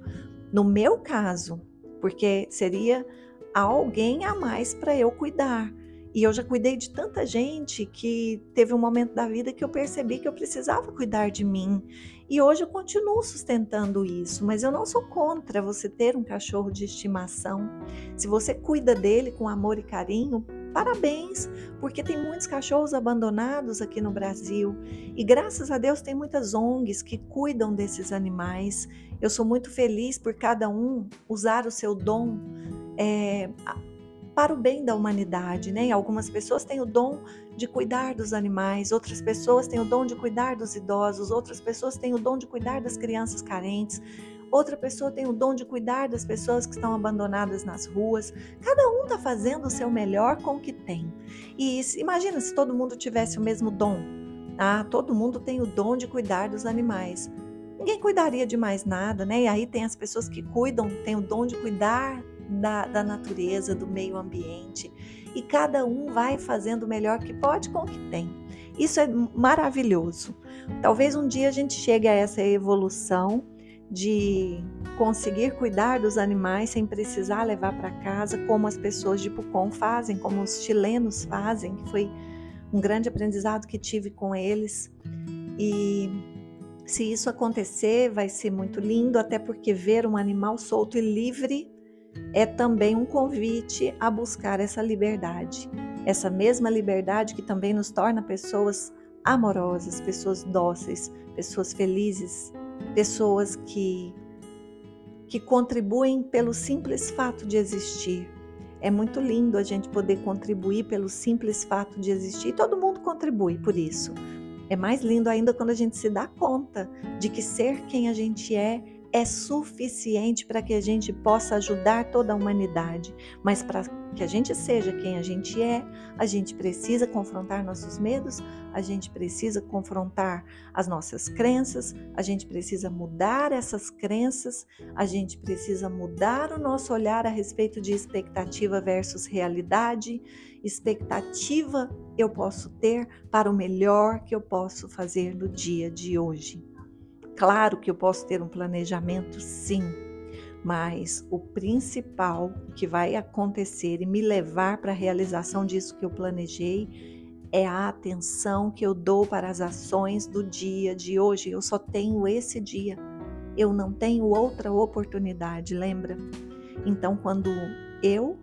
no meu caso, porque seria alguém a mais para eu cuidar. E eu já cuidei de tanta gente que teve um momento da vida que eu percebi que eu precisava cuidar de mim. E hoje eu continuo sustentando isso, mas eu não sou contra você ter um cachorro de estimação. Se você cuida dele com amor e carinho, parabéns, porque tem muitos cachorros abandonados aqui no Brasil. E graças a Deus tem muitas ONGs que cuidam desses animais. Eu sou muito feliz por cada um usar o seu dom. É, para o bem da humanidade, né? Algumas pessoas têm o dom de cuidar dos animais, outras pessoas têm o dom de cuidar dos idosos, outras pessoas têm o dom de cuidar das crianças carentes, outra pessoa tem o dom de cuidar das pessoas que estão abandonadas nas ruas. Cada um está fazendo o seu melhor com o que tem. E imagina se todo mundo tivesse o mesmo dom. Ah, todo mundo tem o dom de cuidar dos animais. Ninguém cuidaria de mais nada, né? E aí tem as pessoas que cuidam, têm o dom de cuidar da, da natureza, do meio ambiente. E cada um vai fazendo o melhor que pode com o que tem. Isso é maravilhoso. Talvez um dia a gente chegue a essa evolução de conseguir cuidar dos animais sem precisar levar para casa, como as pessoas de Pucon fazem, como os chilenos fazem, que foi um grande aprendizado que tive com eles. E se isso acontecer, vai ser muito lindo, até porque ver um animal solto e livre é também um convite a buscar essa liberdade, essa mesma liberdade que também nos torna pessoas amorosas, pessoas dóceis, pessoas felizes, pessoas que que contribuem pelo simples fato de existir. É muito lindo a gente poder contribuir pelo simples fato de existir. Todo mundo contribui por isso. É mais lindo ainda quando a gente se dá conta de que ser quem a gente é é suficiente para que a gente possa ajudar toda a humanidade. Mas para que a gente seja quem a gente é, a gente precisa confrontar nossos medos, a gente precisa confrontar as nossas crenças, a gente precisa mudar essas crenças, a gente precisa mudar o nosso olhar a respeito de expectativa versus realidade. Expectativa eu posso ter para o melhor que eu posso fazer no dia de hoje. Claro que eu posso ter um planejamento, sim, mas o principal que vai acontecer e me levar para a realização disso que eu planejei é a atenção que eu dou para as ações do dia de hoje. Eu só tenho esse dia. eu não tenho outra oportunidade, lembra? Então, quando eu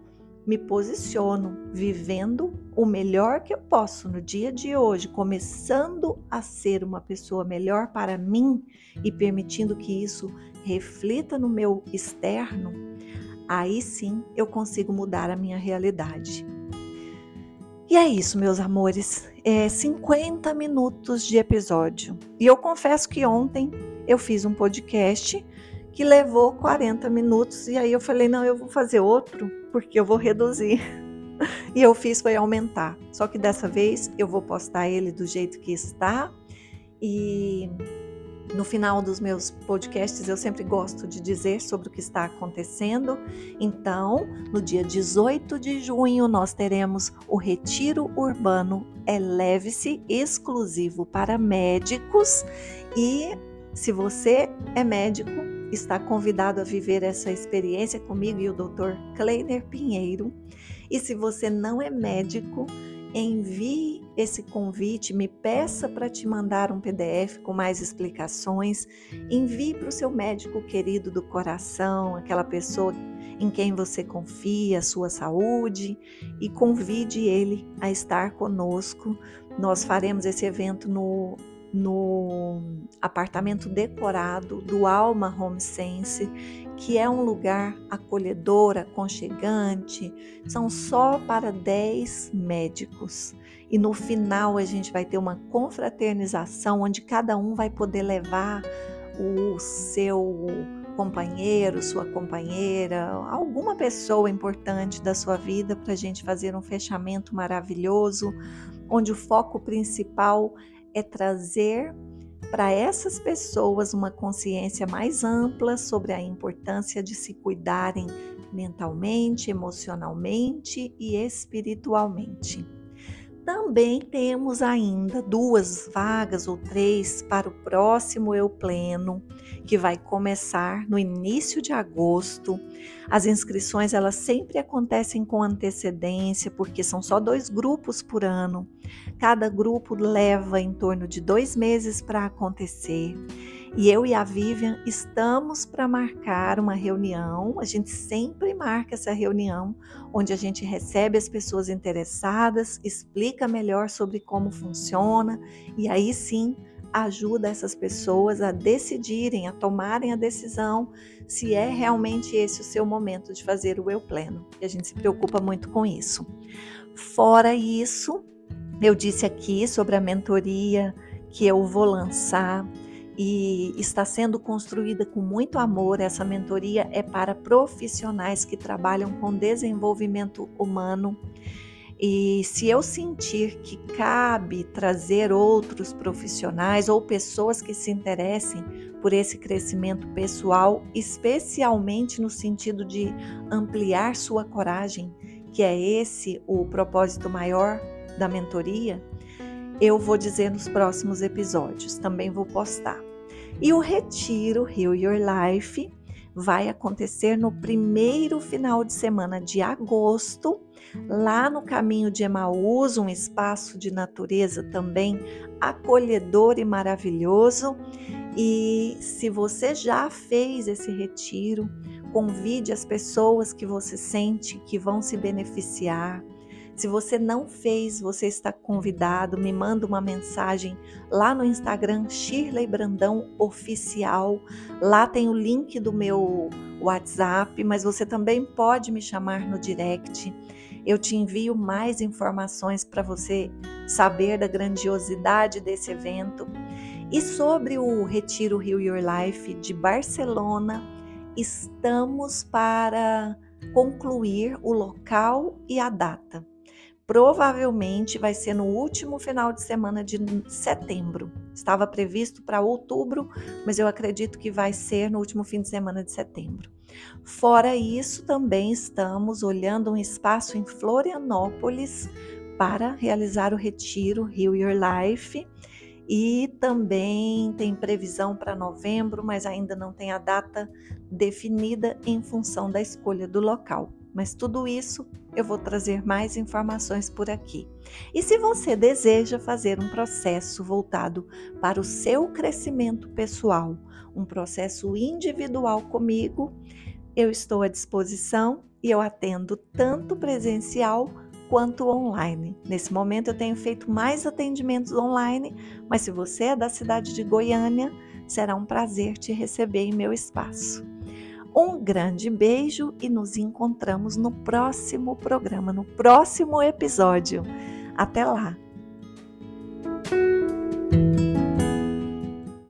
me posiciono vivendo o melhor que eu posso no dia de hoje, começando a ser uma pessoa melhor para mim e permitindo que isso reflita no meu externo, aí sim eu consigo mudar a minha realidade. E é isso, meus amores. É 50 minutos de episódio. E eu confesso que ontem eu fiz um podcast que levou 40 minutos e aí eu falei, não, eu vou fazer outro porque eu vou reduzir. *laughs* E eu fiz foi aumentar. Só que dessa vez eu vou postar ele do jeito que está e no final dos meus podcasts eu sempre gosto de dizer sobre o que está acontecendo. Então, no dia 18 de junho nós teremos o Retiro Urbano Eleve-se exclusivo para médicos e se você é médico, está convidado a viver essa experiência comigo e o Dr. Kleiner Pinheiro. E se você não é médico, envie esse convite, me peça para te mandar um PDF com mais explicações. Envie para o seu médico querido do coração, aquela pessoa em quem você confia, a sua saúde, e convide ele a estar conosco. Nós faremos esse evento no no apartamento decorado do Alma Home Sense, que é um lugar acolhedor, aconchegante. São só para 10 médicos. E no final a gente vai ter uma confraternização onde cada um vai poder levar o seu companheiro, sua companheira, alguma pessoa importante da sua vida para a gente fazer um fechamento maravilhoso, onde o foco principal é trazer para essas pessoas uma consciência mais ampla sobre a importância de se cuidarem mentalmente, emocionalmente e espiritualmente. Também temos ainda duas vagas ou três para o próximo Eu Pleno, que vai começar no início de agosto. As inscrições elas sempre acontecem com antecedência, porque são só dois grupos por ano. Cada grupo leva em torno de dois meses para acontecer. E eu e a Vivian estamos para marcar uma reunião. A gente sempre marca essa reunião, onde a gente recebe as pessoas interessadas, explica melhor sobre como funciona e aí sim ajuda essas pessoas a decidirem, a tomarem a decisão se é realmente esse o seu momento de fazer o eu pleno. E a gente se preocupa muito com isso. Fora isso, eu disse aqui sobre a mentoria que eu vou lançar e está sendo construída com muito amor. Essa mentoria é para profissionais que trabalham com desenvolvimento humano. E se eu sentir que cabe trazer outros profissionais ou pessoas que se interessem por esse crescimento pessoal, especialmente no sentido de ampliar sua coragem, que é esse o propósito maior da mentoria, eu vou dizer nos próximos episódios, também vou postar. E o retiro Heal Your Life vai acontecer no primeiro final de semana de agosto, lá no caminho de Emaús, um espaço de natureza também acolhedor e maravilhoso. E se você já fez esse retiro, convide as pessoas que você sente que vão se beneficiar. Se você não fez, você está convidado. Me manda uma mensagem lá no Instagram Shirley Brandão Oficial. Lá tem o link do meu WhatsApp, mas você também pode me chamar no direct. Eu te envio mais informações para você saber da grandiosidade desse evento. E sobre o Retiro Heal Your Life de Barcelona, estamos para concluir o local e a data provavelmente vai ser no último final de semana de setembro. Estava previsto para outubro, mas eu acredito que vai ser no último fim de semana de setembro. Fora isso, também estamos olhando um espaço em Florianópolis para realizar o retiro Heal Your Life. E também tem previsão para novembro, mas ainda não tem a data definida em função da escolha do local. Mas tudo isso eu vou trazer mais informações por aqui. E se você deseja fazer um processo voltado para o seu crescimento pessoal, um processo individual comigo, eu estou à disposição e eu atendo tanto presencial quanto online. Nesse momento eu tenho feito mais atendimentos online, mas se você é da cidade de Goiânia, será um prazer te receber em meu espaço. Um grande beijo e nos encontramos no próximo programa, no próximo episódio. Até lá!